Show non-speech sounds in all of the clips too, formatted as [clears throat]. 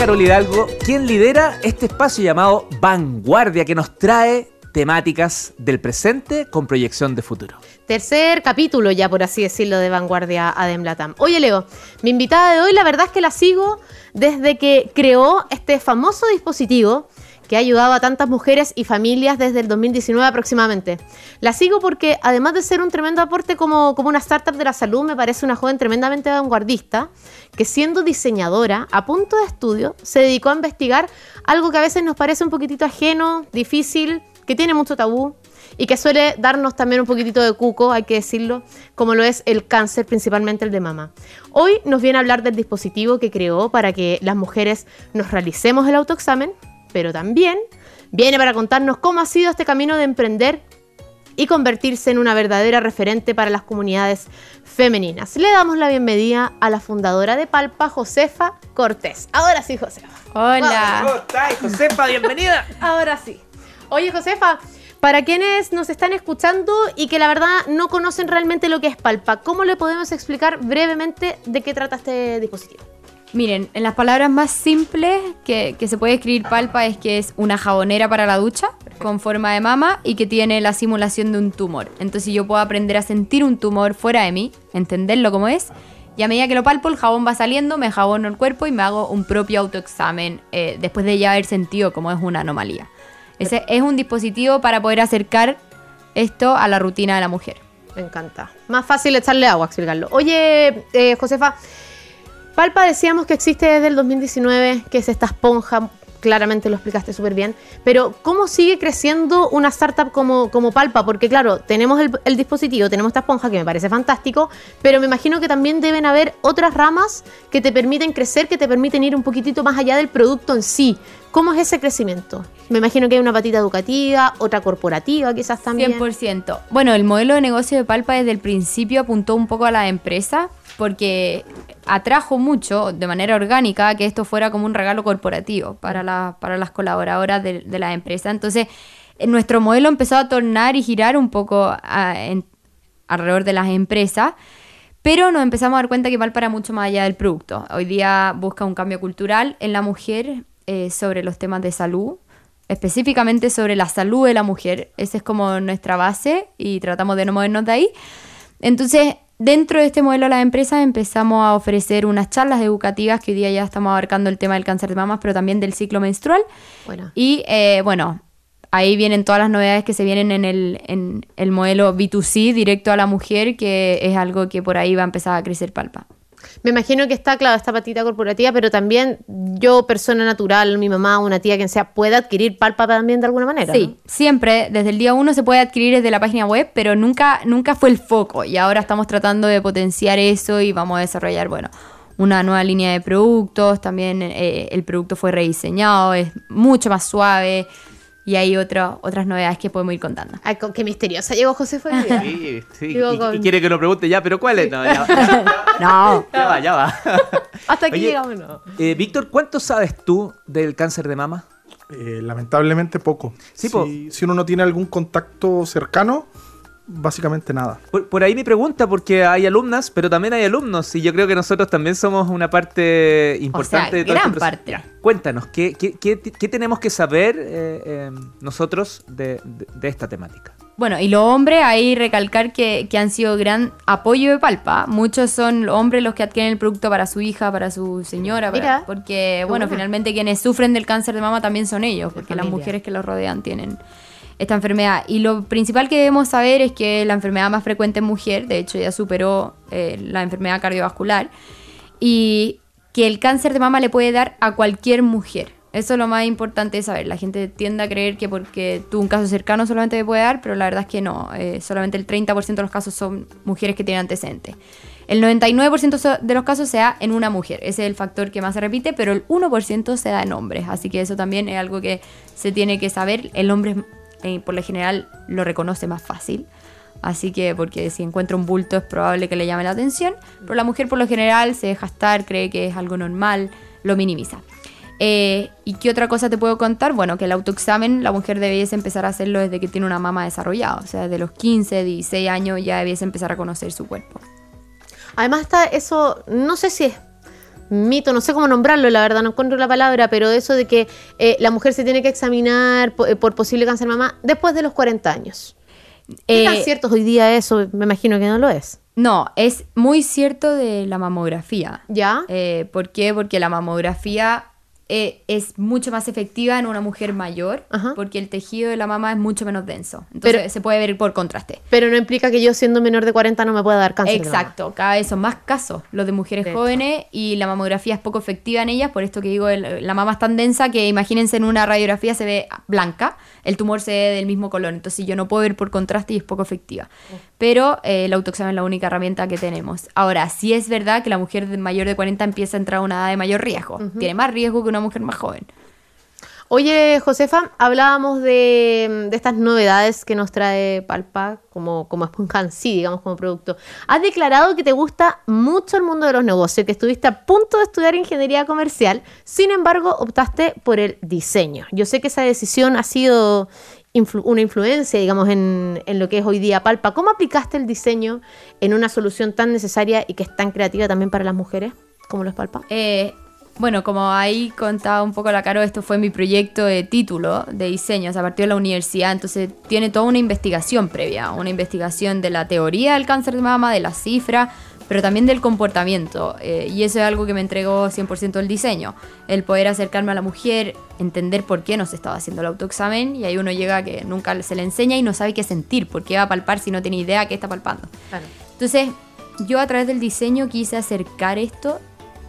Carol Hidalgo, quien lidera este espacio llamado Vanguardia, que nos trae temáticas del presente con proyección de futuro. Tercer capítulo ya, por así decirlo, de Vanguardia Adem Latam. Oye, Leo, mi invitada de hoy, la verdad es que la sigo desde que creó este famoso dispositivo que ha ayudado a tantas mujeres y familias desde el 2019 aproximadamente. La sigo porque además de ser un tremendo aporte como, como una startup de la salud, me parece una joven tremendamente vanguardista que siendo diseñadora a punto de estudio se dedicó a investigar algo que a veces nos parece un poquitito ajeno, difícil, que tiene mucho tabú y que suele darnos también un poquitito de cuco, hay que decirlo, como lo es el cáncer, principalmente el de mama. Hoy nos viene a hablar del dispositivo que creó para que las mujeres nos realicemos el autoexamen pero también viene para contarnos cómo ha sido este camino de emprender y convertirse en una verdadera referente para las comunidades femeninas. Le damos la bienvenida a la fundadora de Palpa, Josefa Cortés. Ahora sí, Josefa. Hola. ¿Cómo estás, Josefa? Bienvenida. [laughs] Ahora sí. Oye, Josefa, para quienes nos están escuchando y que la verdad no conocen realmente lo que es Palpa, ¿cómo le podemos explicar brevemente de qué trata este dispositivo? Miren, en las palabras más simples que, se puede escribir palpa es que es una jabonera para la ducha con forma de mama y que tiene la simulación de un tumor. Entonces yo puedo aprender a sentir un tumor fuera de mí, entenderlo como es, y a medida que lo palpo el jabón va saliendo, me jabono el cuerpo y me hago un propio autoexamen eh, después de ya haber sentido cómo es una anomalía. Ese es un dispositivo para poder acercar esto a la rutina de la mujer. Me encanta. Más fácil echarle agua, explicarlo. Oye, eh, Josefa, Palpa decíamos que existe desde el 2019, que es esta esponja, claramente lo explicaste súper bien, pero ¿cómo sigue creciendo una startup como, como Palpa? Porque claro, tenemos el, dispositivo, tenemos esta esponja que me parece fantástico, pero me imagino que también deben haber otras ramas que te permiten crecer, que te permiten ir un poquitito más allá del producto en sí. ¿Cómo es ese crecimiento? Me imagino que hay una patita educativa, otra corporativa quizás también. 100%. Bueno, el modelo de negocio de Palpa desde el principio apuntó un poco a la empresa porque atrajo mucho de manera orgánica que esto fuera como un regalo corporativo para, para las colaboradoras de, la empresa. Entonces, eh, nuestro modelo empezó a tornar y girar un poco alrededor de las empresas. Pero nos empezamos a dar cuenta que va para mucho más allá del producto. Hoy día busca un cambio cultural en la mujer eh, sobre los temas de salud, específicamente sobre la salud de la mujer. Esa es como nuestra base y tratamos de no movernos de ahí. Entonces, Dentro de este modelo de las empresas empezamos a ofrecer unas charlas educativas que hoy día ya estamos abarcando el tema del cáncer de mamas, pero también del ciclo menstrual. Y eh, bueno, ahí vienen todas las novedades que se vienen en el, en el modelo B2C, directo a la mujer, que es algo que por ahí va a empezar a crecer palpa. Me imagino que está, claro, esta patita corporativa, pero también yo, persona natural, mi mamá, una tía, quien sea, puede adquirir Palpa también de alguna manera. Sí, siempre, desde el día uno se puede adquirir desde la página web, pero nunca, nunca fue el foco. Y ahora estamos tratando de potenciar eso y vamos a desarrollar, bueno, una nueva línea de productos. También eh, el producto fue rediseñado, es mucho más suave y hay otras novedades que podemos ir contando. Ay, qué misteriosa llegó José fue Sí, sí. Y, quiere que lo pregunte ya, pero ¿cuál es? No, ya, [laughs] no. ya va, ya va. [laughs] Hasta aquí llegamos, no. Eh, Víctor, ¿cuánto sabes tú del cáncer de mama? Eh, lamentablemente poco. si, si, uno no tiene algún contacto cercano, básicamente nada. Por, ahí mi pregunta, porque hay alumnas, pero también hay alumnos, y yo creo que nosotros también somos una parte importante de todo gran este parte. cuéntanos, ¿qué, qué, tenemos que saber eh, em, nosotros de, esta temática? Bueno, y los hombres, ahí recalcar que, han sido gran apoyo de Palpa. Muchos son hombres los que adquieren el producto para su hija, para su señora, porque, bueno, finalmente quienes sufren del cáncer de mama también son ellos, porque las mujeres que los rodean tienen esta enfermedad. Y lo principal que debemos saber es que la enfermedad más frecuente en mujer, de hecho ya superó eh, la enfermedad cardiovascular, y que el cáncer de mama le puede dar a cualquier mujer. Eso es lo más importante de saber. La gente tiende a creer que porque tú un caso cercano solamente te puede dar, pero la verdad es que no. Eh, solamente el 30% de los casos son mujeres que tienen antecedentes. El 99% de los casos se da en una mujer. Ese es el factor que más se repite, pero el 1% se da en hombres. Así que eso también es algo que se tiene que saber. El hombre es eh, por lo general lo reconoce más fácil. Así que, porque si encuentra un bulto es probable que le llame la atención. Pero la mujer por lo general se deja estar, cree que es algo normal, lo minimiza. Eh, ¿Y qué otra cosa te puedo contar? Bueno, que el autoexamen la mujer debiese empezar a hacerlo desde que tiene una mama desarrollada. O sea, desde los 15, 16 años ya debiese empezar a conocer su cuerpo. Además está eso, no sé si es mito, no sé cómo nombrarlo, la verdad, no encuentro la palabra, pero eso de que eh, la mujer se tiene que examinar por, por, posible cáncer de mama después de los 40 años. ¿Qué tan cierto hoy día eso? Me imagino que no lo es. No, es muy cierto de la mamografía. ¿Ya? ¿Por qué? Porque la mamografía eh, es mucho más efectiva en una mujer mayor porque el tejido de la mama es mucho menos denso. Entonces se puede ver por contraste. Pero no implica que yo siendo menor de 40 no me pueda dar cáncer. Exacto, cada vez son más casos los de mujeres jóvenes y la mamografía es poco efectiva en ellas, por esto que digo, la mama es tan densa que imagínense en una radiografía se ve blanca, el tumor se ve del mismo color, entonces yo no puedo ver por contraste y es poco efectiva. Pero eh, el autoexamen es la única herramienta que tenemos. Ahora, sí es verdad que la mujer mayor de 40 empieza a entrar a una edad de mayor riesgo, tiene más riesgo que una mujer más joven. Oye, Josefa, hablábamos de, estas novedades que nos trae Palpa como, como Esponja sí, digamos, como producto. Has declarado que te gusta mucho el mundo de los negocios, que estuviste a punto de estudiar ingeniería comercial, sin embargo, optaste por el diseño. Yo sé que esa decisión ha sido una influencia, digamos, en, en, lo que es hoy día Palpa. ¿Cómo aplicaste el diseño en una solución tan necesaria y que es tan creativa también para las mujeres como los Palpa? Eh, bueno, como ahí contaba un poco la Caro, esto fue mi proyecto de título de diseño, a partir de la universidad, entonces tiene toda una investigación previa, una investigación de la teoría del cáncer de mama, de la cifra, pero también del comportamiento. Eh, y eso es algo que me entregó 100% el diseño, el poder acercarme a la mujer, entender por qué no se estaba haciendo el autoexamen, y ahí uno llega que nunca se le enseña y no sabe qué sentir, por qué va a palpar si no tiene idea qué está palpando. Entonces, yo a través del diseño quise acercar esto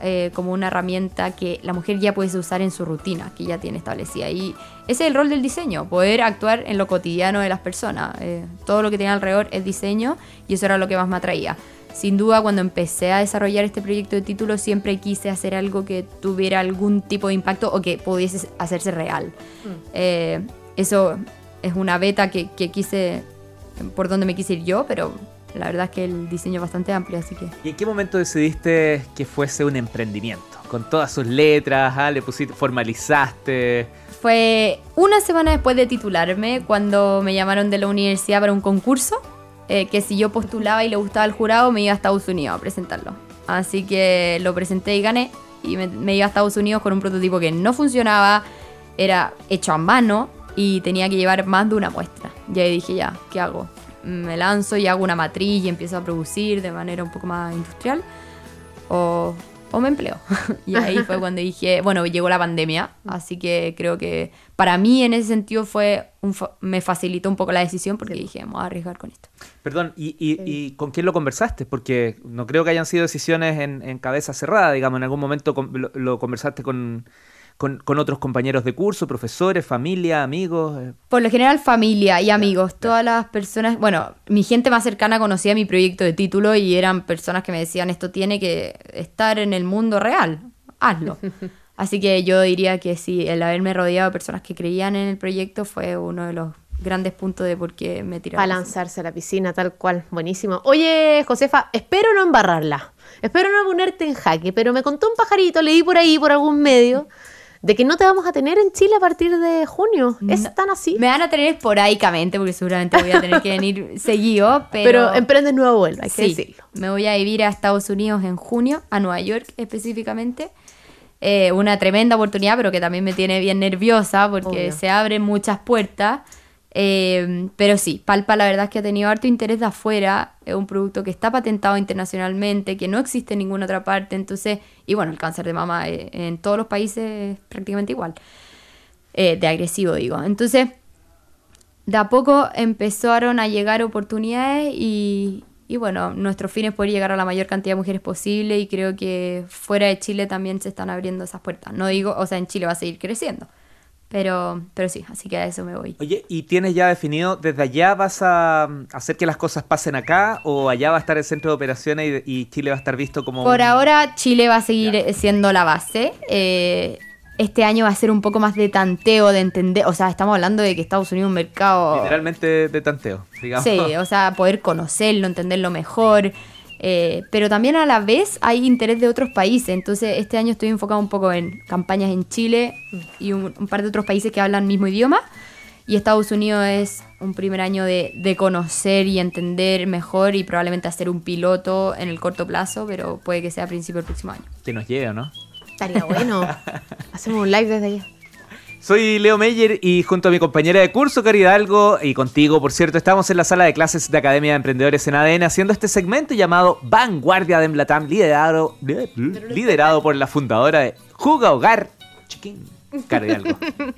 eh, como una herramienta que la mujer ya puede usar en su rutina, que ya tiene establecida. Y ese es el rol del diseño, poder actuar en lo cotidiano de las personas. Eh, todo lo que tiene alrededor es diseño y eso era lo que más me atraía. Sin duda, cuando empecé a desarrollar este proyecto de título, siempre quise hacer algo que tuviera algún tipo de impacto o que pudiese hacerse real. Mm. Eh, eso es una beta que, que quise, por donde me quise ir yo, pero la verdad es que el diseño es bastante amplio, así que... ¿Y en qué momento decidiste que fuese un emprendimiento? Con todas sus letras, ¿ah? le pusiste, formalizaste. Fue una semana después de titularme, cuando me llamaron de la universidad para un concurso, eh, que si yo postulaba y le gustaba al jurado, me iba a Estados Unidos a presentarlo. Así que lo presenté y gané, y me, me iba a Estados Unidos con un prototipo que no funcionaba, era hecho a mano, y tenía que llevar más de una muestra. Y ahí dije, ya, ¿qué hago? Me lanzo y hago una matriz y empiezo a producir de manera un poco más industrial, o, me empleo. [laughs] y ahí fue [laughs] cuando dije, bueno, llegó la pandemia, así que creo que para mí en ese sentido fue me facilitó un poco la decisión porque dije, vamos a arriesgar con esto. Perdón, ¿y, con quién lo conversaste? Porque no creo que hayan sido decisiones en, cabeza cerrada, digamos, en algún momento lo conversaste con con, otros compañeros de curso, profesores, familia, amigos? Eh. Por lo general familia y amigos. Todas las personas, bueno, mi gente más cercana conocía mi proyecto de título y eran personas que me decían esto tiene que estar en el mundo real, hazlo. [laughs] Así que yo diría que sí, el haberme rodeado de personas que creían en el proyecto fue uno de los grandes puntos de por qué me tiraron. Para lanzarse a la piscina, tal cual. Buenísimo. Oye, Josefa, espero no embarrarla. Espero no ponerte en jaque, pero me contó un pajarito, leí por ahí, por algún medio, de que no te vamos a tener en Chile a partir de junio. ¿Es tan así? Me van a tener esporádicamente porque seguramente voy a tener que venir [laughs] seguido. Pero, pero emprendes nuevo vuelo, hay que decirlo. Me voy a vivir a Estados Unidos en junio, a Nueva York específicamente. Eh, una tremenda oportunidad, pero que también me tiene bien nerviosa porque se abren muchas puertas. Eh, pero sí, Palpa la verdad es que ha tenido harto interés de afuera, es un producto que está patentado internacionalmente, que no existe en ninguna otra parte, entonces, y bueno, el cáncer de mama eh, en todos los países es prácticamente igual, eh, de agresivo digo. Entonces, de a poco empezaron a llegar oportunidades y, y bueno, nuestro fin es poder llegar a la mayor cantidad de mujeres posible y creo que fuera de Chile también se están abriendo esas puertas. No digo, o sea, en Chile va a seguir creciendo pero, pero sí, así que a eso me voy. Oye, ¿y tienes ya definido, desde allá vas a hacer que las cosas pasen acá o allá va a estar el centro de operaciones y, Chile va a estar visto como... Por ahora Chile va a seguir siendo la base. Eh, este año va a ser un poco más de tanteo, de entender, o sea, estamos hablando de que Estados Unidos es un mercado... Literalmente de tanteo, digamos. Sí, o sea, poder conocerlo, entenderlo mejor. Eh, pero también a la vez hay interés de otros países. Entonces, este año estoy enfocado un poco en campañas en Chile y un, par de otros países que hablan el mismo idioma. Y Estados Unidos es un primer año de, de, conocer y entender mejor y probablemente hacer un piloto en el corto plazo, pero puede que sea a principio del próximo año. Que nos llegue, ¿no? Estaría bueno. [laughs] Hacemos un live desde allá. Soy Leo Meyer y junto a mi compañera de curso, Caridad Algo, y contigo, por cierto, estamos en la sala de clases de Academia de Emprendedores en ADN haciendo este segmento llamado Vanguardia de Emblatam, liderado, liderado por la fundadora de Juga Hogar Chiquín. Caridad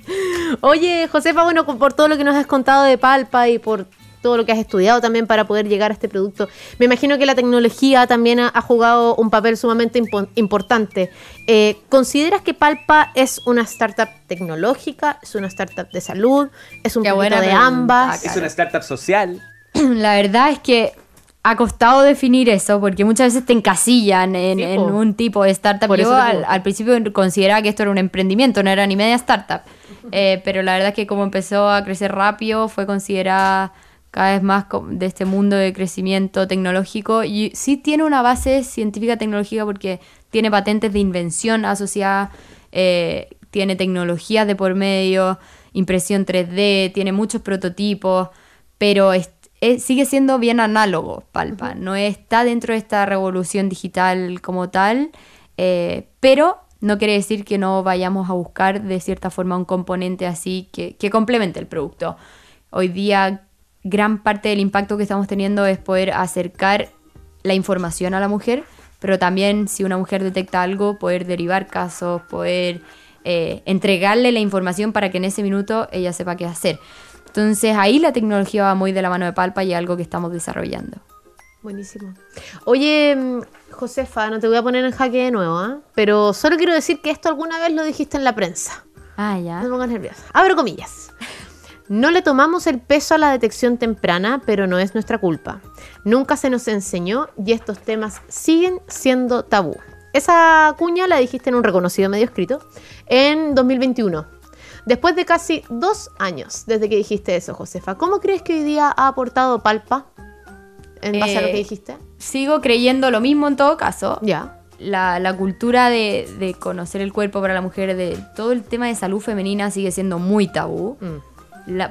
[laughs] Oye, Josefa, bueno, por todo lo que nos has contado de Palpa y por todo lo que has estudiado también para poder llegar a este producto. Me imagino que la tecnología también ha, jugado un papel sumamente importante. Eh, ¿Consideras que Palpa es una startup tecnológica? ¿Es una startup de salud? ¿Es un poquito de ambas? ¿Es una startup social? [clears throat] La verdad es que ha costado definir eso porque muchas veces te encasillan en, un tipo de startup. Por Yo al, principio consideraba que esto era un emprendimiento, no era ni media startup. Eh, pero la verdad es que como empezó a crecer rápido, fue considerada cada vez más de este mundo de crecimiento tecnológico y sí tiene una base científica tecnológica porque tiene patentes de invención asociadas, eh, tiene tecnologías de por medio, impresión 3D, tiene muchos prototipos, pero sigue siendo bien análogo, Palpa, no está dentro de esta revolución digital como tal, eh, pero no quiere decir que no vayamos a buscar de cierta forma un componente así que, que complemente el producto. Hoy día gran parte del impacto que estamos teniendo es poder acercar la información a la mujer, pero también si una mujer detecta algo, poder derivar casos, poder eh, entregarle la información para que en ese minuto ella sepa qué hacer. Entonces ahí la tecnología va muy de la mano de Palpa y es algo que estamos desarrollando. Buenísimo. Oye, mm, Josefa, no te voy a poner en jaque de nuevo, ¿ah? pero solo quiero decir que esto alguna vez lo dijiste en la prensa. Ah, ya. No me pongas nerviosa. Abro comillas. No le tomamos el peso a la detección temprana, pero no es nuestra culpa. Nunca se nos enseñó y estos temas siguen siendo tabú. Esa cuña la dijiste en un reconocido medio escrito en 2021. Después de casi dos años desde que dijiste eso, Josefa, ¿cómo crees que hoy día ha aportado Palpa en base a lo que eh, dijiste? Sigo creyendo lo mismo en todo caso. Ya. La, cultura de, conocer el cuerpo para la mujer, de todo el tema de salud femenina sigue siendo muy tabú. Mm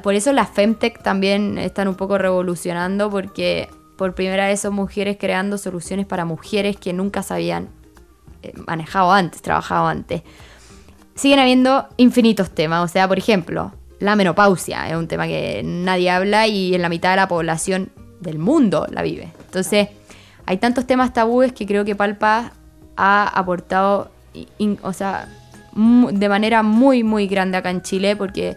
por eso las Femtech también están un poco revolucionando porque por primera vez son mujeres creando soluciones para mujeres que nunca se habían eh, manejado antes, trabajado antes. Siguen habiendo infinitos temas, o sea, por ejemplo, la menopausia es un tema que nadie habla y en la mitad de la población del mundo la vive. Entonces, hay tantos temas tabúes que creo que Palpa ha aportado, o sea, de manera muy, muy grande acá en Chile porque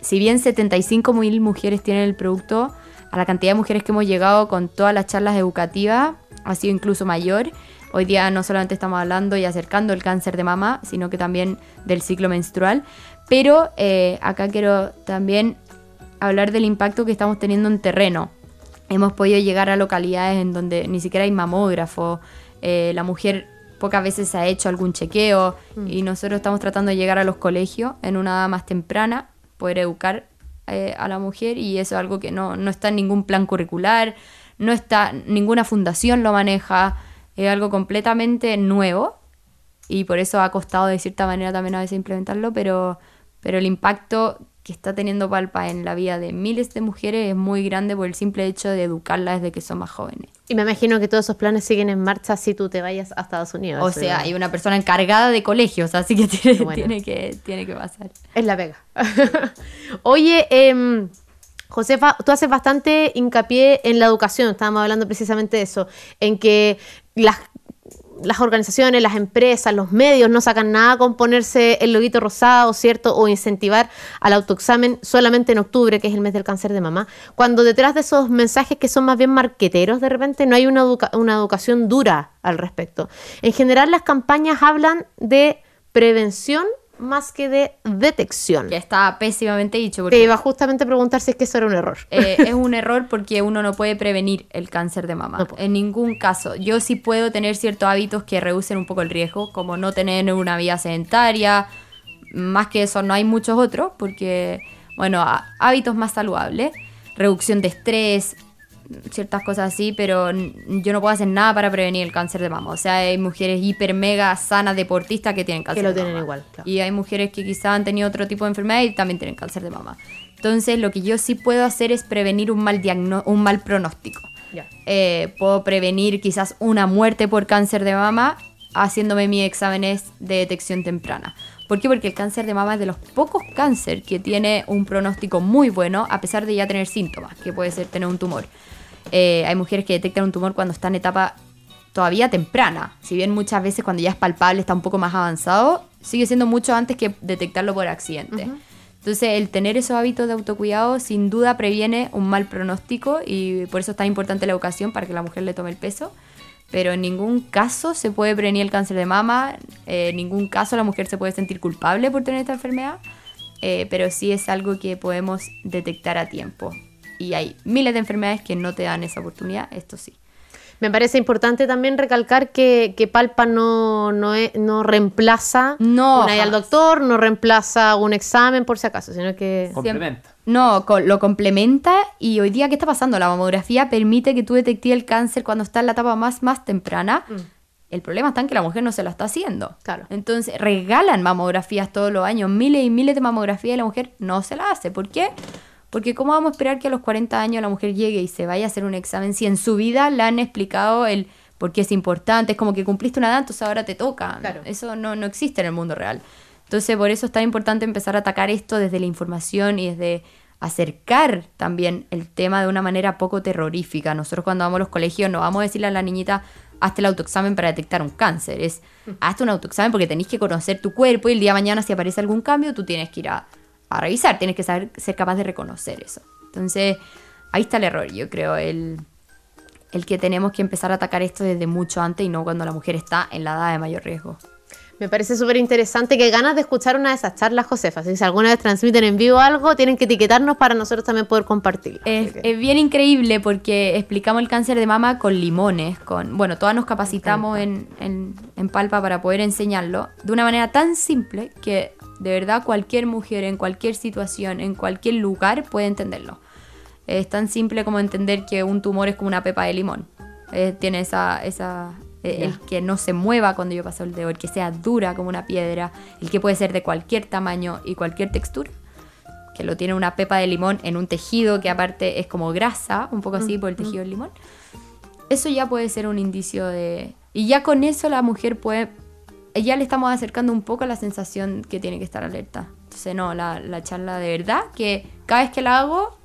si bien 75 mil mujeres tienen el producto, a la cantidad de mujeres que hemos llegado con todas las charlas educativas ha sido incluso mayor. Hoy día no solamente estamos hablando y acercando el cáncer de mama, sino que también del ciclo menstrual. Pero eh, acá quiero también hablar del impacto que estamos teniendo en terreno. Hemos podido llegar a localidades en donde ni siquiera hay mamógrafo, eh, la mujer pocas veces se ha hecho algún chequeo mm. y nosotros estamos tratando de llegar a los colegios en una edad más temprana poder educar eh, a la mujer y eso es algo que no, está en ningún plan curricular, no está, ninguna fundación lo maneja, es algo completamente nuevo y por eso ha costado de cierta manera también a veces implementarlo, pero, pero el impacto que está teniendo Palpa en la vida de miles de mujeres es muy grande por el simple hecho de educarlas desde que son más jóvenes. Y me imagino que todos esos planes siguen en marcha si tú te vayas a Estados Unidos. O sea, hay una persona encargada de colegios, así que tiene, que, tiene que pasar. Es la pega. [laughs] Oye, eh, Josefa, tú haces bastante hincapié en la educación, estábamos hablando precisamente de eso, en que las las organizaciones, las empresas, los medios no sacan nada con ponerse el loguito rosado, ¿cierto? O incentivar al autoexamen solamente en octubre, que es el mes del cáncer de mamá, cuando detrás de esos mensajes que son más bien marqueteros, de repente no hay una, una educación dura al respecto. En general, las campañas hablan de prevención más que de detección. Que está pésimamente dicho. Porque Te iba justamente a preguntar si es que eso era un error. Eh, [laughs] es un error porque uno no puede prevenir el cáncer de mama. en ningún caso. Yo sí puedo tener ciertos hábitos que reducen un poco el riesgo, como no tener una vida sedentaria. Más que eso, no hay muchos otros, porque, bueno, hábitos más saludables. Reducción de estrés, ciertas cosas así, pero yo no puedo hacer nada para prevenir el cáncer de mama. O sea, hay mujeres hiper mega sanas deportistas que tienen cáncer que lo tienen igual. Y hay mujeres que quizás han tenido otro tipo de enfermedad y también tienen cáncer de mama. Entonces, lo que yo sí puedo hacer es prevenir un mal, un mal pronóstico. Eh, puedo prevenir quizás una muerte por cáncer de mama haciéndome mis exámenes de detección temprana. ¿Por qué? Porque el cáncer de mama es de los pocos cáncer que tiene un pronóstico muy bueno a pesar de ya tener síntomas, que puede ser tener un tumor. Eh, hay mujeres que detectan un tumor cuando está en etapa todavía temprana. Si bien muchas veces cuando ya es palpable está un poco más avanzado, sigue siendo mucho antes que detectarlo por accidente. Entonces, el tener esos hábitos de autocuidado sin duda previene un mal pronóstico y por eso es tan importante la educación para que la mujer le tome el peso. Pero en ningún caso se puede prevenir el cáncer de mama, eh, en ningún caso la mujer se puede sentir culpable por tener esta enfermedad, eh, pero sí es algo que podemos detectar a tiempo. Y hay miles de enfermedades que no te dan esa oportunidad, esto sí. Me parece importante también recalcar que, Palpa no, no, no reemplaza no, una al doctor, no reemplaza un examen por si acaso, sino que... Complementa. No, lo complementa y hoy día, ¿qué está pasando? La mamografía permite que tú detectes el cáncer cuando está en la etapa más, más temprana. Mm. El problema está en que la mujer no se lo está haciendo. Claro. Entonces, regalan mamografías todos los años, miles y miles de mamografías y la mujer no se la hace. ¿Por qué? Porque ¿cómo vamos a esperar que a los 40 años la mujer llegue y se vaya a hacer un examen si en su vida le han explicado el por qué es importante? Es como que cumpliste una edad, entonces ahora te toca. Claro. Eso no, no existe en el mundo real. Entonces, por eso es tan importante empezar a atacar esto desde la información y desde acercar también el tema de una manera poco terrorífica. Nosotros cuando vamos a los colegios no vamos a decirle a la niñita, hazte el autoexamen para detectar un cáncer. Es, mm. hazte un autoexamen porque tenés que conocer tu cuerpo y el día de mañana si aparece algún cambio, tú tienes que ir a a revisar, tienes que saber, ser capaz de reconocer eso. Entonces, ahí está el error, yo creo, el, el que tenemos que empezar a atacar esto desde mucho antes y no cuando la mujer está en la edad de mayor riesgo. Me parece súper interesante. que ganas de escuchar una de esas charlas, Josefa. Si alguna vez transmiten en vivo algo, tienen que etiquetarnos para nosotros también poder compartirlo. Es, bien increíble porque explicamos el cáncer de mama con limones. con Bueno, todas nos capacitamos en, en, en, Palpa para poder enseñarlo de una manera tan simple que de verdad cualquier mujer en cualquier situación, en cualquier lugar puede entenderlo. Es tan simple como entender que un tumor es como una pepa de limón. Eh, tiene esa, esa eh, el que no se mueva cuando yo paso el dedo, el que sea dura como una piedra, el que puede ser de cualquier tamaño y cualquier textura, que lo tiene una pepa de limón en un tejido que aparte es como grasa, un poco así por el tejido del limón. Eso ya puede ser un indicio de... Y ya con eso la mujer puede ya le estamos acercando un poco a la sensación que tiene que estar alerta. Entonces, no, la, la charla de verdad, que cada vez que la hago,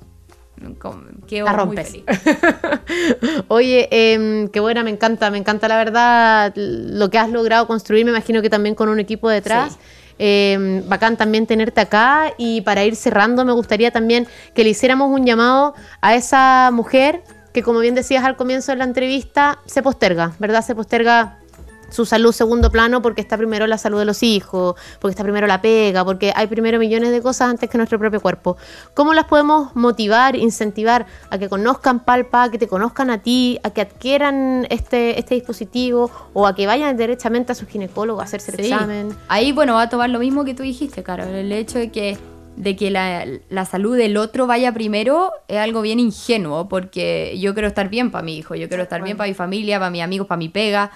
quedo la rompes. muy feliz. [laughs] Oye, eh, qué buena, me encanta, me encanta la verdad lo que has logrado construir, me imagino que también con un equipo detrás. Em, bacán también tenerte acá y para ir cerrando me gustaría también que le hiciéramos un llamado a esa mujer que como bien decías al comienzo de la entrevista, se posterga, ¿verdad? Se posterga su salud segundo plano porque está primero la salud de los hijos, porque está primero la pega, porque hay primero millones de cosas antes que nuestro propio cuerpo. ¿Cómo las podemos motivar, incentivar a que conozcan Palpa, que te conozcan a ti, a que adquieran este, este dispositivo o a que vayan directamente a su ginecólogo a hacerse el examen? Ahí, bueno, va a tomar lo mismo que tú dijiste, Carol, el hecho de que de que la, la, salud del otro vaya primero es algo bien ingenuo, porque yo quiero estar bien para mi hijo, yo quiero estar bien para mi familia, para mis amigos, para mi pega,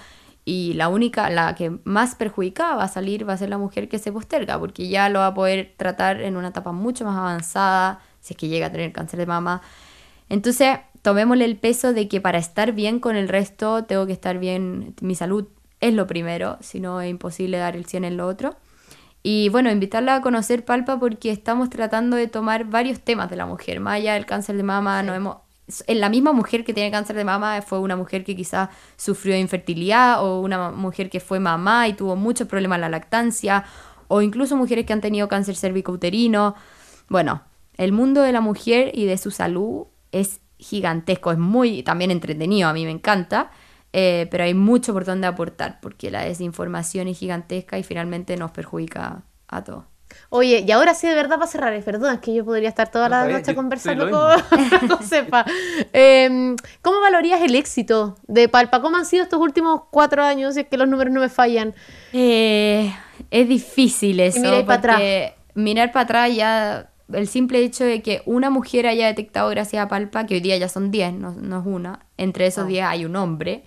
y la única, la que más perjudicada va a salir va a ser la mujer que se posterga, porque ya lo va a poder tratar en una etapa mucho más avanzada, si es que llega a tener cáncer de mama. Entonces, tomémosle el peso de que para estar bien con el resto, tengo que estar bien, mi salud es lo primero, si no es imposible dar el 100 en lo otro. Y bueno, invitarla a conocer Palpa porque estamos tratando de tomar varios temas de la mujer, más allá del cáncer de mama, no hemos en la misma mujer que tiene cáncer de mama fue una mujer que quizás sufrió infertilidad o una mujer que fue mamá y tuvo muchos problemas en la lactancia o incluso mujeres que han tenido cáncer cervicouterino. Bueno, el mundo de la mujer y de su salud es gigantesco, es muy también entretenido, a mí me encanta, eh, pero hay mucho por donde aportar porque la desinformación es gigantesca y finalmente nos perjudica a todos. Oye, y ahora sí, de verdad, para cerrar, perdón, es que yo podría estar toda la noche conversando con Josefa. [laughs] Em, ¿Cómo valorías el éxito de Palpa? ¿Cómo han sido estos últimos cuatro años? Si es que los números no me fallan. Eh, es difícil eso. mirar para atrás. Mirar para atrás ya. El simple hecho de que una mujer haya detectado gracias a Palpa, que hoy día ya son 10, no, es una, entre esos 10 ah. hay un hombre,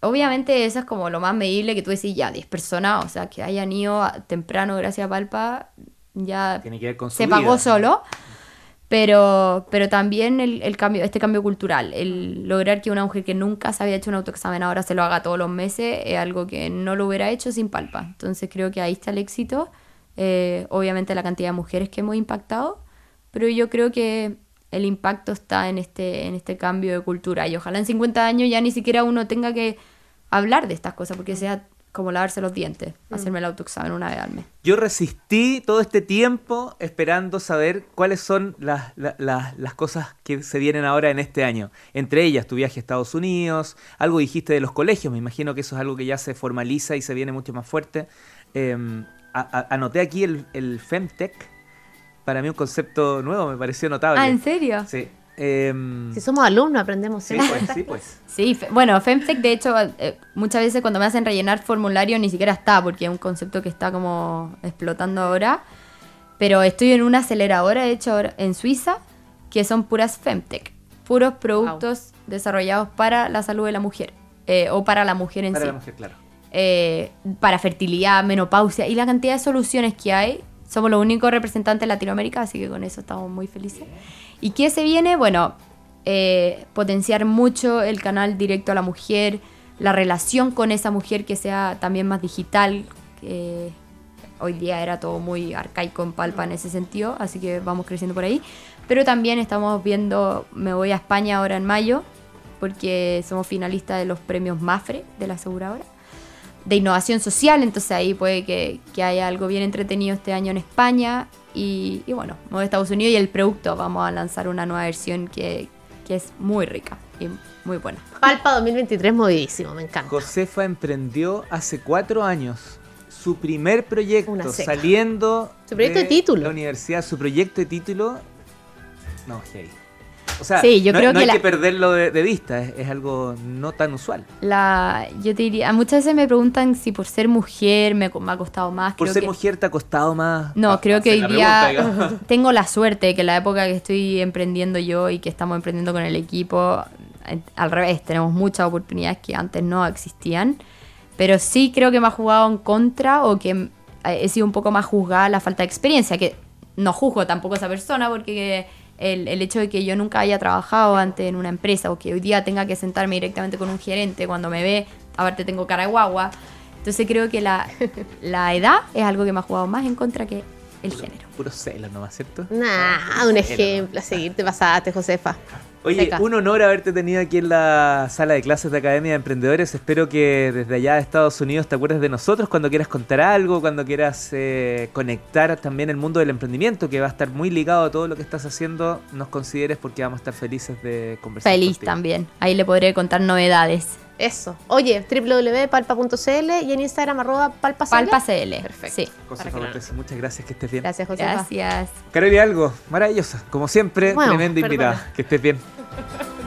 Obviamente eso es como lo más medible que tú decís, ya, 10 personas, o sea, que hayan ido temprano gracias a Palpa, ya Tiene que ver con se pagó solo. Pero, pero también el, cambio, este cambio cultural, el lograr que una mujer que nunca se había hecho un autoexamen ahora se lo haga todos los meses, es algo que no lo hubiera hecho sin palpa. Entonces creo que ahí está el éxito. Eh, obviamente la cantidad de mujeres que hemos impactado, pero yo creo que el impacto está en este, en este cambio de cultura. Y ojalá en 50 años ya ni siquiera uno tenga que hablar de estas cosas, porque sea como lavarse los dientes, mm. hacerme el autoexamen una vez al mes. Yo resistí todo este tiempo esperando saber cuáles son las, las, cosas que se vienen ahora en este año. Entre ellas, tu viaje a Estados Unidos, algo dijiste de los colegios, me imagino que eso es algo que ya se formaliza y se viene mucho más fuerte. Em, anoté aquí el, el Femtech, para mí un concepto nuevo, me pareció notable. Ah, ¿en serio? Sí. Em, si somos alumnos aprendemos sí, pues, sí, pues. sí, bueno, Femtech de hecho eh, muchas veces cuando me hacen rellenar formulario ni siquiera está porque es un concepto que está como explotando ahora. Pero estoy en una aceleradora de hecho en Suiza que son puras Femtech, puros productos desarrollados para la salud de la mujer eh, o para la mujer en sí. Para la mujer, claro. Eh, para fertilidad, menopausia y la cantidad de soluciones que hay. Somos los únicos representantes de Latinoamérica, así que con eso estamos muy felices. ¿Y qué se viene? Bueno, eh, potenciar mucho el canal directo a la mujer, la relación con esa mujer que sea también más digital. que hoy día era todo muy arcaico en palpa en ese sentido, así que vamos creciendo por ahí. Pero también estamos viendo, me voy a España ahora en mayo, porque somos finalistas de los premios MAFRE de la aseguradora de innovación social, entonces ahí puede que, que, haya algo bien entretenido este año en España y, bueno, de Estados Unidos y el producto. Vamos a lanzar una nueva versión que, es muy rica y muy buena. Palpa 2023 movidísimo, me encanta. Josefa emprendió hace cuatro años su primer proyecto saliendo su proyecto de, título. la universidad, su proyecto de título. No, hey. O sea, sí, yo no, creo no que hay que perderlo de, vista, es, algo no tan usual. La, yo te diría, muchas veces me preguntan si por ser mujer me, ha costado más. ¿Por ser mujer te ha costado más? No, creo que hoy día [laughs] tengo la suerte que la época que estoy emprendiendo yo y que estamos emprendiendo con el equipo, al revés, tenemos muchas oportunidades que antes no existían. Pero sí creo que me ha jugado en contra o que he sido un poco más juzgada la falta de experiencia, que no juzgo tampoco a esa persona porque el, el, hecho de que yo nunca haya trabajado antes en una empresa o que hoy día tenga que sentarme directamente con un gerente cuando me ve, aparte tengo cara de guagua. Entonces creo que la, [laughs] la edad es algo que me ha jugado más en contra que el género. Puro celos nomás, ¿cierto? Nah, un ejemplo a seguir, te pasaste, Josefa. Oye, un honor haberte tenido aquí en la sala de clases de Academia de Emprendedores. Espero que desde allá de Estados Unidos te acuerdes de nosotros cuando quieras contar algo, cuando quieras eh, conectar también el mundo del emprendimiento, que va a estar muy ligado a todo lo que estás haciendo. Nos consideres porque vamos a estar felices de conversar. Feliz también. Ahí le podré contar novedades. Eso. Oye, www.palpa.cl y en Instagram arroba palpacl. Palpacl. Perfecto. Sí. muchas gracias, que estés bien. Gracias, José. Gracias. Carolina, algo maravillosa. Como siempre, tremenda invitada. Que estés bien.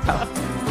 Chao. [laughs]